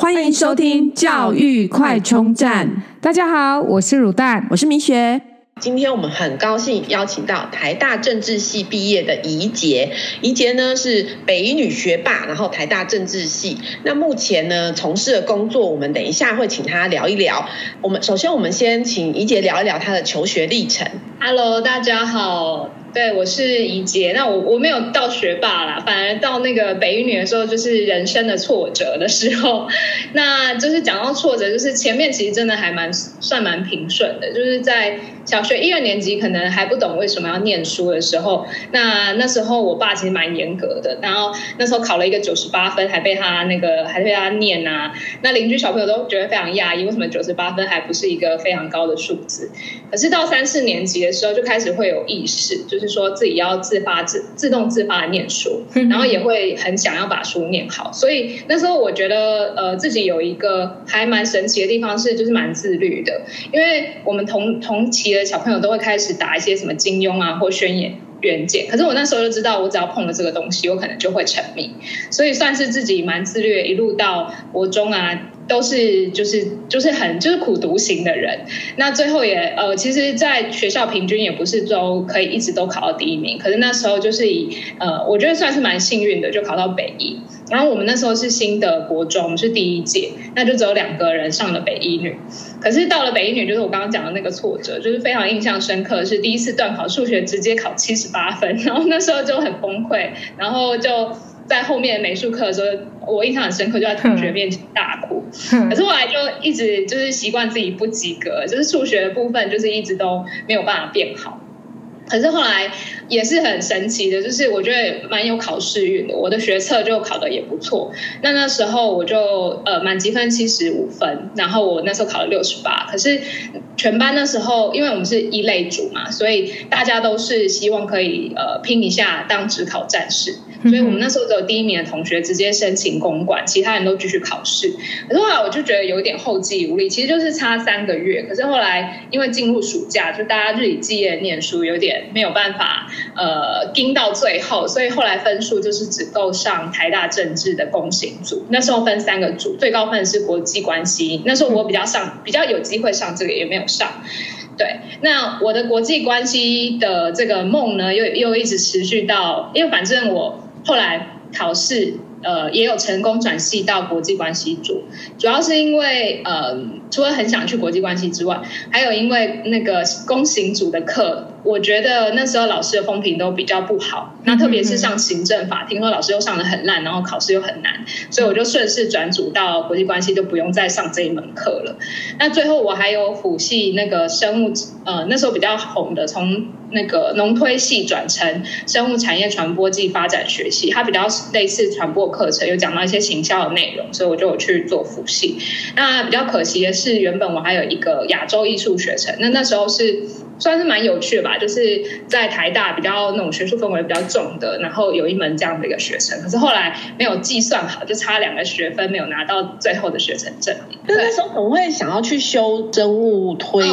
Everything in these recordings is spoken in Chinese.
欢迎收听教育快充站。大家好，我是乳蛋，我是明雪。今天我们很高兴邀请到台大政治系毕业的宜杰。宜杰呢是北一女学霸，然后台大政治系。那目前呢从事的工作，我们等一下会请她聊一聊。我们首先我们先请宜杰聊一聊她的求学历程。Hello，大家好。对，我是宜婕。那我我没有到学霸啦，反而到那个北一女的时候，就是人生的挫折的时候。那就是讲到挫折，就是前面其实真的还蛮算蛮平顺的，就是在小学一二年级可能还不懂为什么要念书的时候，那那时候我爸其实蛮严格的，然后那时候考了一个九十八分，还被他那个还被他念啊，那邻居小朋友都觉得非常讶异，为什么九十八分还不是一个非常高的数字？可是到三四年级的时候，就开始会有意识，就是。说自己要自发自自动自发的念书，然后也会很想要把书念好。所以那时候我觉得，呃，自己有一个还蛮神奇的地方是，就是蛮自律的。因为我们同同期的小朋友都会开始打一些什么金庸啊或宣言原件，可是我那时候就知道，我只要碰了这个东西，我可能就会沉迷。所以算是自己蛮自律，一路到国中啊。都是就是就是很就是苦读型的人，那最后也呃，其实，在学校平均也不是都可以一直都考到第一名，可是那时候就是以呃，我觉得算是蛮幸运的，就考到北一。然后我们那时候是新的国中，是第一届，那就只有两个人上了北一女。可是到了北一女，就是我刚刚讲的那个挫折，就是非常印象深刻，是第一次段考数学直接考七十八分，然后那时候就很崩溃，然后就。在后面美术课的时候，我印象很深刻，就在同学面前大哭。可是后来就一直就是习惯自己不及格，就是数学的部分就是一直都没有办法变好。可是后来也是很神奇的，就是我觉得蛮有考试运的，我的学测就考的也不错。那那时候我就呃满级分七十五分，然后我那时候考了六十八。可是全班那时候，因为我们是一类组嘛，所以大家都是希望可以呃拼一下当职考战士。所以我们那时候只有第一名的同学直接申请公馆，其他人都继续考试。可是后来我就觉得有点后继无力，其实就是差三个月。可是后来因为进入暑假，就大家日以继夜念书，有点没有办法呃盯到最后，所以后来分数就是只够上台大政治的公行组。那时候分三个组，最高分是国际关系。那时候我比较上比较有机会上这个，也没有上。对，那我的国际关系的这个梦呢，又又一直持续到，因为反正我。后来考试，呃，也有成功转系到国际关系组，主要是因为，呃，除了很想去国际关系之外，还有因为那个公行组的课。我觉得那时候老师的风评都比较不好，那特别是上行政法，听说老师又上得很烂，然后考试又很难，所以我就顺势转组到国际关系，就不用再上这一门课了。那最后我还有辅系那个生物，呃，那时候比较红的，从那个农推系转成生物产业传播暨发展学系，它比较类似传播课程，有讲到一些行销的内容，所以我就有去做辅系。那比较可惜的是，原本我还有一个亚洲艺术学程，那那时候是。算是蛮有趣的吧，就是在台大比较那种学术氛围比较重的，然后有一门这样的一个学程，可是后来没有计算好，就差两个学分没有拿到最后的学程证明。那那时候怎么会想要去修生物推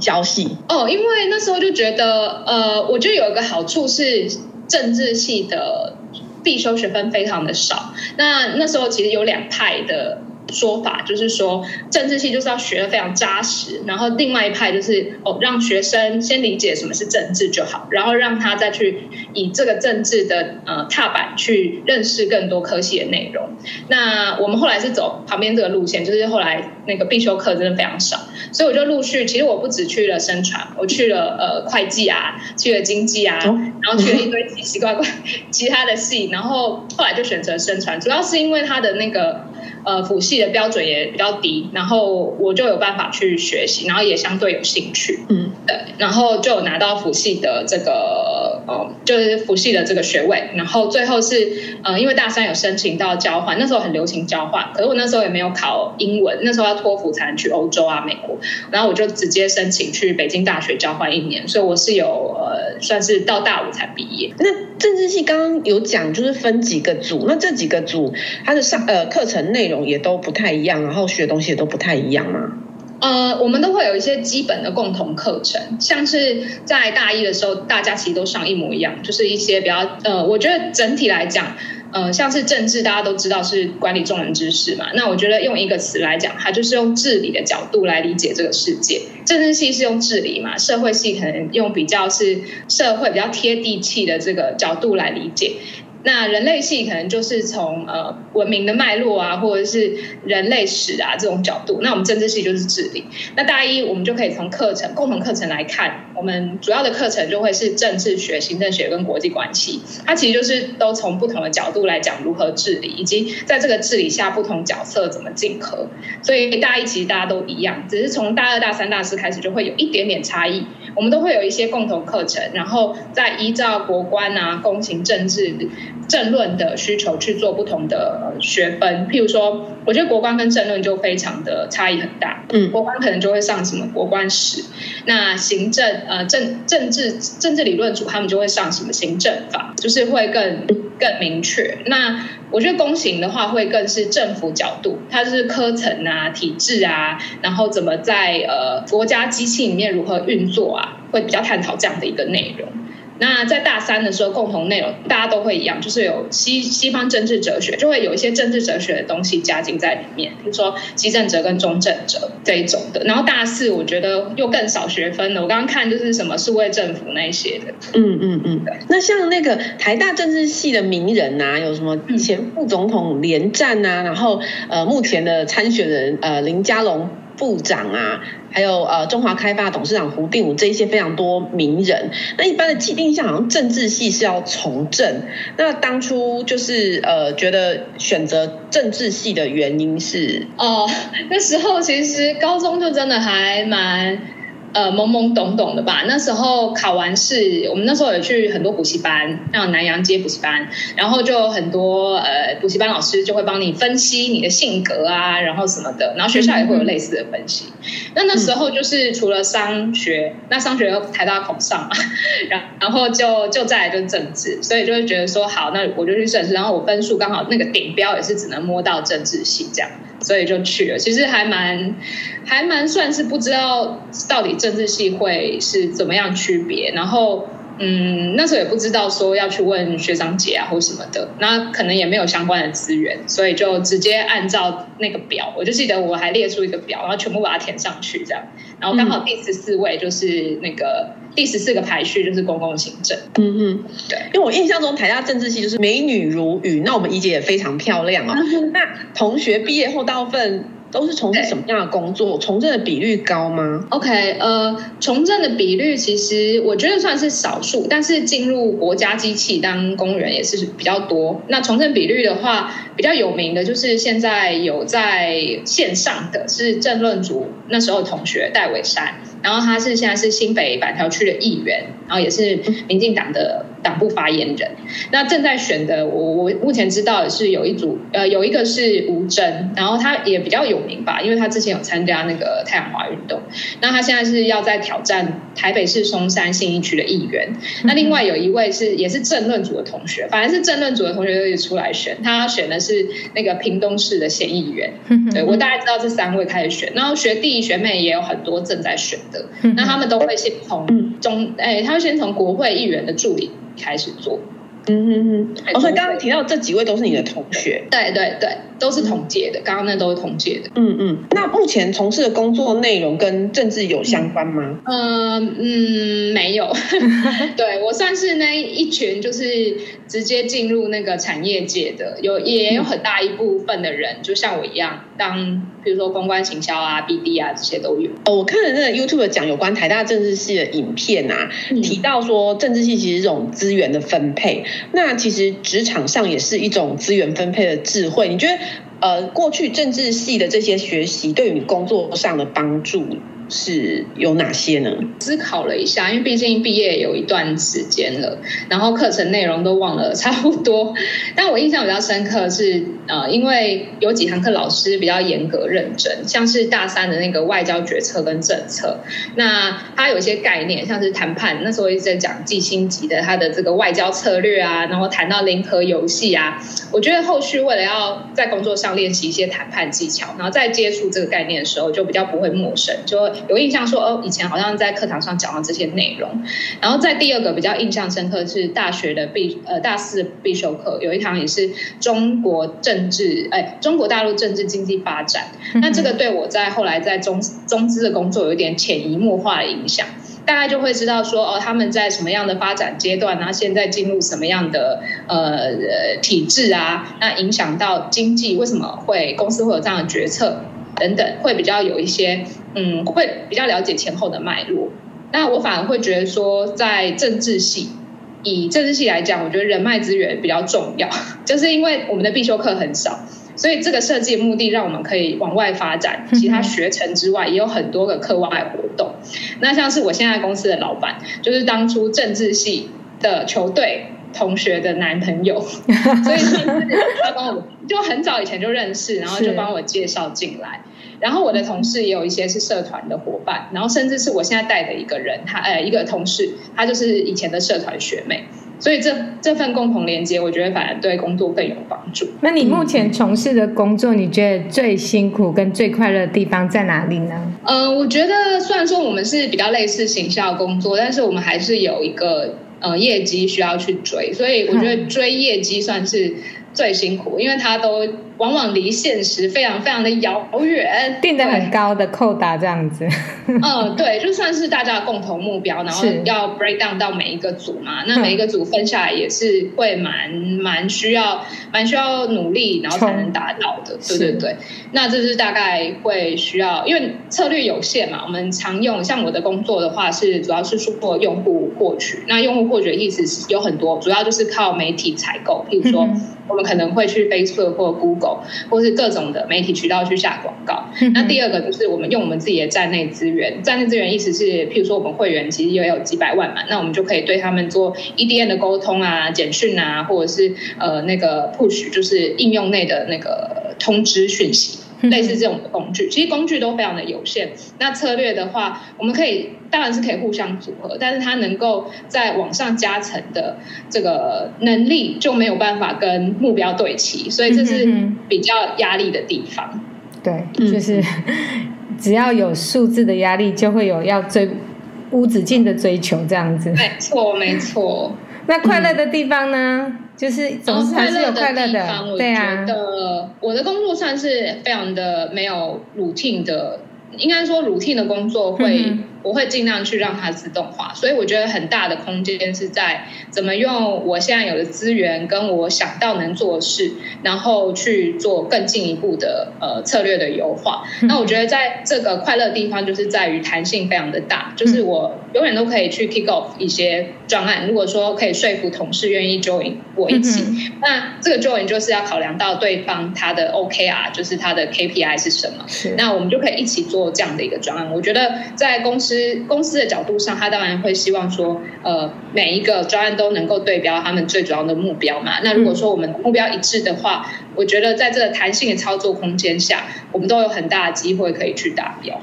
教系？哦，因为那时候就觉得，呃，我觉得有一个好处是政治系的必修学分非常的少。那那时候其实有两派的。说法就是说，政治系就是要学的非常扎实，然后另外一派就是哦，让学生先理解什么是政治就好，然后让他再去以这个政治的呃踏板去认识更多科系的内容。那我们后来是走旁边这个路线，就是后来那个必修课真的非常少，所以我就陆续，其实我不只去了生传，我去了呃会计啊，去了经济啊，然后去了一堆奇奇怪怪 其他的系，然后后来就选择生传，主要是因为他的那个。呃，辅系的标准也比较低，然后我就有办法去学习，然后也相对有兴趣，嗯，对，然后就有拿到辅系的这个，呃，就是辅系的这个学位，然后最后是呃，因为大三有申请到交换，那时候很流行交换，可是我那时候也没有考英文，那时候要托福才能去欧洲啊、美国，然后我就直接申请去北京大学交换一年，所以我是有呃，算是到大五才毕业。那政治系刚刚有讲，就是分几个组，那这几个组它的上呃课程内容。也都不太一样，然后学东西也都不太一样吗？呃，我们都会有一些基本的共同课程，像是在大一的时候，大家其实都上一模一样，就是一些比较呃，我觉得整体来讲，呃，像是政治，大家都知道是管理众人之事嘛。那我觉得用一个词来讲，它就是用治理的角度来理解这个世界。政治系是用治理嘛，社会系可能用比较是社会比较贴地气的这个角度来理解。那人类系可能就是从呃文明的脉络啊，或者是人类史啊这种角度。那我们政治系就是治理。那大一我们就可以从课程共同课程来看，我们主要的课程就会是政治学、行政学跟国际关系。它其实就是都从不同的角度来讲如何治理，以及在这个治理下不同角色怎么竞合。所以大一其实大家都一样，只是从大二、大三、大四开始就会有一点点差异。我们都会有一些共同课程，然后再依照国关啊、公行政治。政论的需求去做不同的学分，譬如说，我觉得国关跟政论就非常的差异很大。嗯，国关可能就会上什么国关史，那行政呃政政治政治理论组他们就会上什么行政法，就是会更更明确。那我觉得公行的话会更是政府角度，它是科层啊、体制啊，然后怎么在呃国家机器里面如何运作啊，会比较探讨这样的一个内容。那在大三的时候，共同内容大家都会一样，就是有西西方政治哲学，就会有一些政治哲学的东西加进在里面，比如说基政哲跟中正哲这一种的。然后大四我觉得又更少学分了，我刚刚看就是什么数位政府那些的。嗯嗯嗯。那像那个台大政治系的名人啊，有什么前副总统连战啊，然后呃目前的参选人呃林佳龙。部长啊，还有呃中华开发董事长胡定武这一些非常多名人。那一般的既定印象好像政治系是要从政。那当初就是呃觉得选择政治系的原因是哦，那时候其实高中就真的还蛮。呃，懵懵懂懂的吧。那时候考完试，我们那时候有去很多补习班，像南阳街补习班，然后就很多呃补习班老师就会帮你分析你的性格啊，然后什么的，然后学校也会有类似的分析。那那时候就是除了商学，那商学又台大考上嘛，然 然后就就再来就政治，所以就会觉得说好，那我就去政治，然后我分数刚好那个顶标也是只能摸到政治系这样。所以就去了，其实还蛮，还蛮算是不知道到底政治系会是怎么样区别，然后。嗯，那时候也不知道说要去问学长姐啊或什么的，那可能也没有相关的资源，所以就直接按照那个表，我就记得我还列出一个表，然后全部把它填上去这样，然后刚好第十四位就是那个、第十四个排序就是公共行政。嗯嗯，对，因为我印象中台大政治系就是美女如云，那我们怡姐也非常漂亮啊、哦。嗯、那同学毕业后大部分。都是从事什么样的工作？从政的比率高吗？OK，呃，从政的比率其实我觉得算是少数，但是进入国家机器当公务员也是比较多。那从政比率的话，比较有名的就是现在有在线上的是政论组那时候同学戴伟山，然后他是现在是新北板桥区的议员，然后也是民进党的。党部发言人，那正在选的，我我目前知道的是有一组，呃，有一个是吴峥，然后他也比较有名吧，因为他之前有参加那个太阳花运动，那他现在是要在挑战台北市松山信义区的议员。那另外有一位是也是政论组的同学，反正是政论组的同学都一起出来选，他选的是那个屏东市的县议员。对，我大概知道这三位开始选，然后学弟学妹也有很多正在选的，那他们都会先从中，哎，他会先从国会议员的助理。开始做，嗯哼哼。哦，所以刚刚提到这几位都是你的同学，对对对，都是同届的。刚刚那都是同届的，嗯嗯。那目前从事的工作内容跟政治有相关吗？嗯嗯，没有。对，我算是那一群，就是直接进入那个产业界的，有也有很大一部分的人，就像我一样当。比如说公关行销啊、BD 啊这些都有。哦，我看了那个 YouTube 讲有关台大政治系的影片啊，嗯、提到说政治系其实是这种资源的分配，那其实职场上也是一种资源分配的智慧。你觉得呃，过去政治系的这些学习对于你工作上的帮助？是有哪些呢？思考了一下，因为毕竟毕业有一段时间了，然后课程内容都忘了差不多。但我印象比较深刻是，呃，因为有几堂课老师比较严格认真，像是大三的那个外交决策跟政策，那他有一些概念，像是谈判，那时候一直在讲季辛吉的他的这个外交策略啊，然后谈到零和游戏啊，我觉得后续为了要在工作上练习一些谈判技巧，然后再接触这个概念的时候，就比较不会陌生，就会。有印象说哦，以前好像在课堂上讲到这些内容。然后在第二个比较印象深刻是大学的必呃大四必修课，有一堂也是中国政治哎，中国大陆政治经济发展。那这个对我在后来在中中资的工作有一点潜移默化的影响。大概就会知道说哦，他们在什么样的发展阶段，然后现在进入什么样的呃体制啊？那影响到经济，为什么会公司会有这样的决策等等，会比较有一些嗯，会比较了解前后的脉络。那我反而会觉得说，在政治系，以政治系来讲，我觉得人脉资源比较重要，就是因为我们的必修课很少。所以这个设计的目的，让我们可以往外发展，其他学程之外，也有很多个课外活动。那像是我现在公司的老板，就是当初政治系的球队同学的男朋友，所以他帮我，就很早以前就认识，然后就帮我介绍进来。然后我的同事也有一些是社团的伙伴，然后甚至是我现在带的一个人，他呃一个同事，他就是以前的社团学妹。所以这这份共同连接，我觉得反而对工作更有帮助。那你目前从事的工作，你觉得最辛苦跟最快乐的地方在哪里呢？呃，我觉得虽然说我们是比较类似行销工作，但是我们还是有一个呃业绩需要去追，所以我觉得追业绩算是最辛苦，因为它都。往往离现实非常非常的遥远，定的很高的扣打这样子。嗯，对，就算是大家的共同目标，然后要 break down 到每一个组嘛，那每一个组分下来也是会蛮蛮需要蛮需要努力，然后才能达到的。对对对，那这是大概会需要，因为策略有限嘛，我们常用像我的工作的话是主要是做用户获取，那用户获取的意思是有很多，主要就是靠媒体采购，譬如说。我们可能会去 Facebook 或 Google，或是各种的媒体渠道去下广告。那第二个就是我们用我们自己的站内资源，站内资源意思是，譬如说我们会员其实也有几百万嘛，那我们就可以对他们做 EDN 的沟通啊、简讯啊，或者是呃那个 Push，就是应用内的那个通知讯息。类似这种的工具，其实工具都非常的有限。那策略的话，我们可以当然是可以互相组合，但是它能够在往上加成的这个能力就没有办法跟目标对齐，所以这是比较压力的地方。对，就是只要有数字的压力，就会有要追无止境的追求这样子。没错，没错。那快乐的地方呢？嗯就是总是还是有快乐的地方，对啊。我觉得我的工作算是非常的没有 routine 的，应该说 routine 的工作会。嗯我会尽量去让它自动化，所以我觉得很大的空间是在怎么用我现在有的资源跟我想到能做的事，然后去做更进一步的呃策略的优化。那我觉得在这个快乐地方就是在于弹性非常的大，就是我永远都可以去 kick off 一些专案。如果说可以说服同事愿意 join 我一起，那这个 join 就是要考量到对方他的 OKR，就是他的 KPI 是什么，那我们就可以一起做这样的一个专案。我觉得在公司。公司的角度上，他当然会希望说，呃，每一个专案都能够对标他们最主要的目标嘛。那如果说我们目标一致的话，我觉得在这个弹性的操作空间下，我们都有很大的机会可以去达标。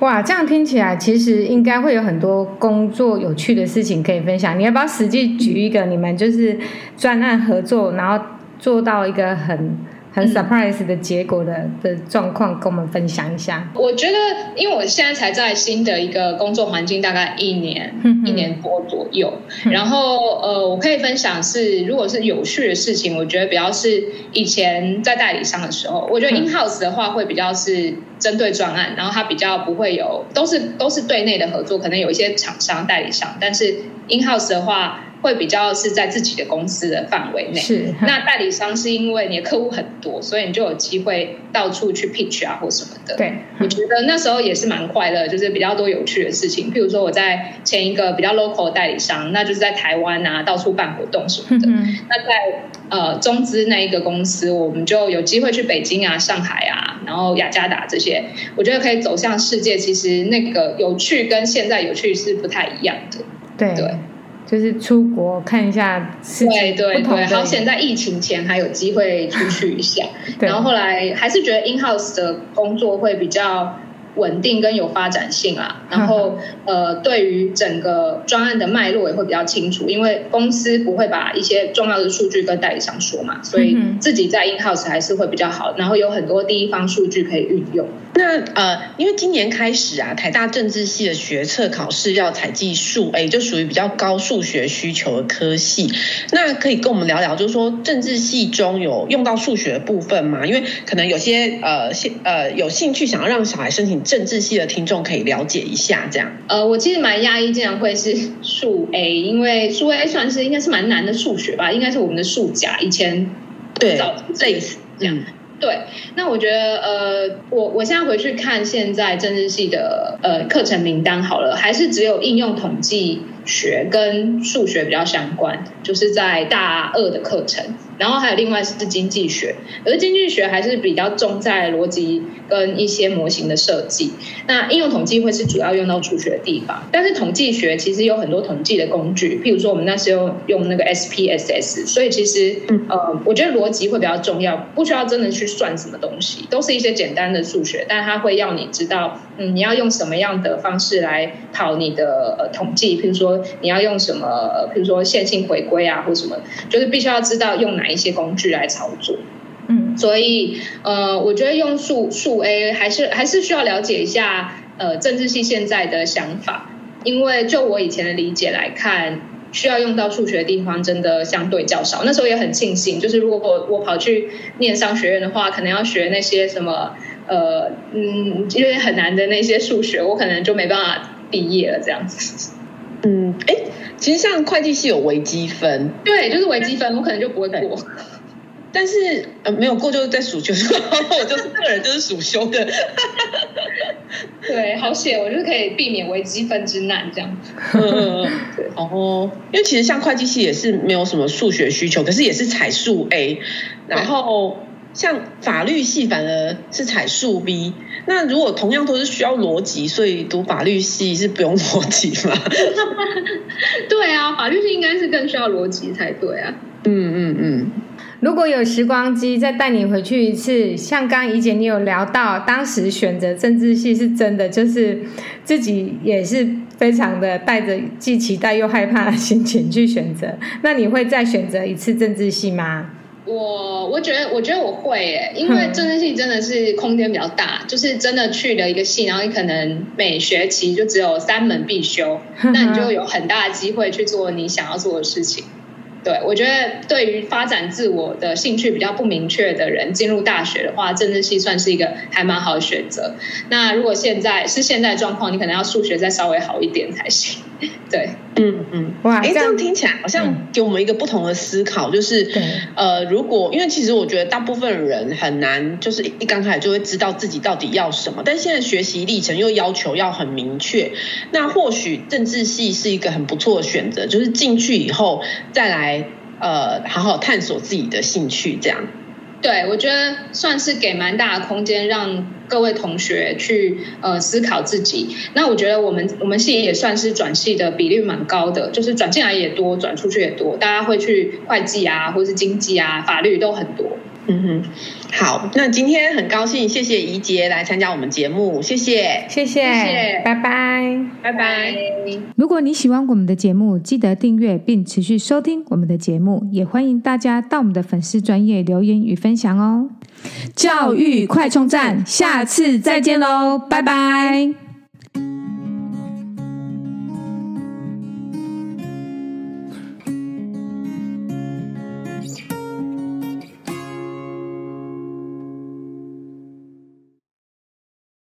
哇，这样听起来其实应该会有很多工作有趣的事情可以分享。你要不要实际举一个你们就是专案合作，然后做到一个很很 surprise 的结果的的状况，跟我们分享一下。我觉得，因为我现在才在新的一个工作环境，大概一年一年多左右。然后，呃，我可以分享是，如果是有趣的事情，我觉得比较是以前在代理商的时候，我觉得 in house 的话会比较是针对专案，然后它比较不会有，都是都是对内的合作，可能有一些厂商代理商，但是 in house 的话。会比较是在自己的公司的范围内，是那代理商是因为你的客户很多，所以你就有机会到处去 pitch 啊或什么的。对，我觉得那时候也是蛮快乐，就是比较多有趣的事情。譬如说我在前一个比较 local 的代理商，那就是在台湾啊到处办活动什么的。嗯、那在呃中资那一个公司，我们就有机会去北京啊、上海啊，然后雅加达这些，我觉得可以走向世界。其实那个有趣跟现在有趣是不太一样的。对对。就是出国看一下世界，对对对，好险在疫情前还有机会出去一下，然后后来还是觉得 in house 的工作会比较稳定跟有发展性啊，然后呃，对于整个专案的脉络也会比较清楚，因为公司不会把一些重要的数据跟代理商说嘛，所以自己在 in house 还是会比较好，然后有很多第一方数据可以运用。那呃，因为今年开始啊，台大政治系的学测考试要采计数哎就属于比较高数学需求的科系。那可以跟我们聊聊，就是说政治系中有用到数学的部分吗？因为可能有些呃兴呃有兴趣想要让小孩申请政治系的听众可以了解一下这样。呃，我其实蛮讶异，竟然会是数 A，因为数 A 算是应该是蛮难的数学吧，应该是我们的数甲以前对早类似这样。对，那我觉得，呃，我我现在回去看现在政治系的呃课程名单好了，还是只有应用统计学跟数学比较相关，就是在大二的课程。然后还有另外是经济学，而经济学还是比较重在逻辑跟一些模型的设计。那应用统计会是主要用到数学的地方，但是统计学其实有很多统计的工具，譬如说我们那时候用那个 SPSS，所以其实呃，我觉得逻辑会比较重要，不需要真的去算什么东西，都是一些简单的数学，但它会要你知道，嗯，你要用什么样的方式来跑你的呃统计，譬如说你要用什么，比如说线性回归啊，或什么，就是必须要知道用哪。一些工具来操作，嗯，所以呃，我觉得用数数 A 还是还是需要了解一下呃政治系现在的想法，因为就我以前的理解来看，需要用到数学的地方真的相对较少。那时候也很庆幸，就是如果我我跑去念商学院的话，可能要学那些什么呃嗯，因为很难的那些数学，我可能就没办法毕业了这样子。嗯，哎。其实像会计系有微积分，对，就是微积分，我可能就不会过。但是呃，没有过就是在暑修，我就是个人就是暑修的。对，好险，我就是可以避免微积分之难这样。嗯，对，哦，因为其实像会计系也是没有什么数学需求，可是也是采数 A，然后。像法律系反而是采数 B，那如果同样都是需要逻辑，所以读法律系是不用逻辑吗？对啊，法律系应该是更需要逻辑才对啊。嗯嗯嗯。如果有时光机再带你回去一次，像刚怡姐你有聊到，当时选择政治系是真的，就是自己也是非常的带着既期待又害怕的心情去选择。那你会再选择一次政治系吗？我我觉得我觉得我会诶，因为政治系真的是空间比较大，就是真的去了一个系，然后你可能每学期就只有三门必修，那你就有很大的机会去做你想要做的事情。对，我觉得对于发展自我的兴趣比较不明确的人，进入大学的话，政治系算是一个还蛮好的选择。那如果现在是现在状况，你可能要数学再稍微好一点才行。对，嗯嗯，哇，哎，这样听起来好像给我们一个不同的思考，就是，呃，如果因为其实我觉得大部分人很难，就是一刚开始就会知道自己到底要什么，但现在学习历程又要求要很明确，那或许政治系是一个很不错的选择，就是进去以后再来。呃，好好探索自己的兴趣，这样。对，我觉得算是给蛮大的空间，让各位同学去呃思考自己。那我觉得我们我们系也算是转系的比率蛮高的，就是转进来也多，转出去也多。大家会去会计啊，或是经济啊，法律都很多。嗯哼，好，那今天很高兴，谢谢怡洁来参加我们节目，谢谢，谢谢，谢谢，拜拜，拜拜。如果你喜欢我们的节目，记得订阅并持续收听我们的节目，也欢迎大家到我们的粉丝专业留言与分享哦。教育快充站，下次再见喽，拜拜。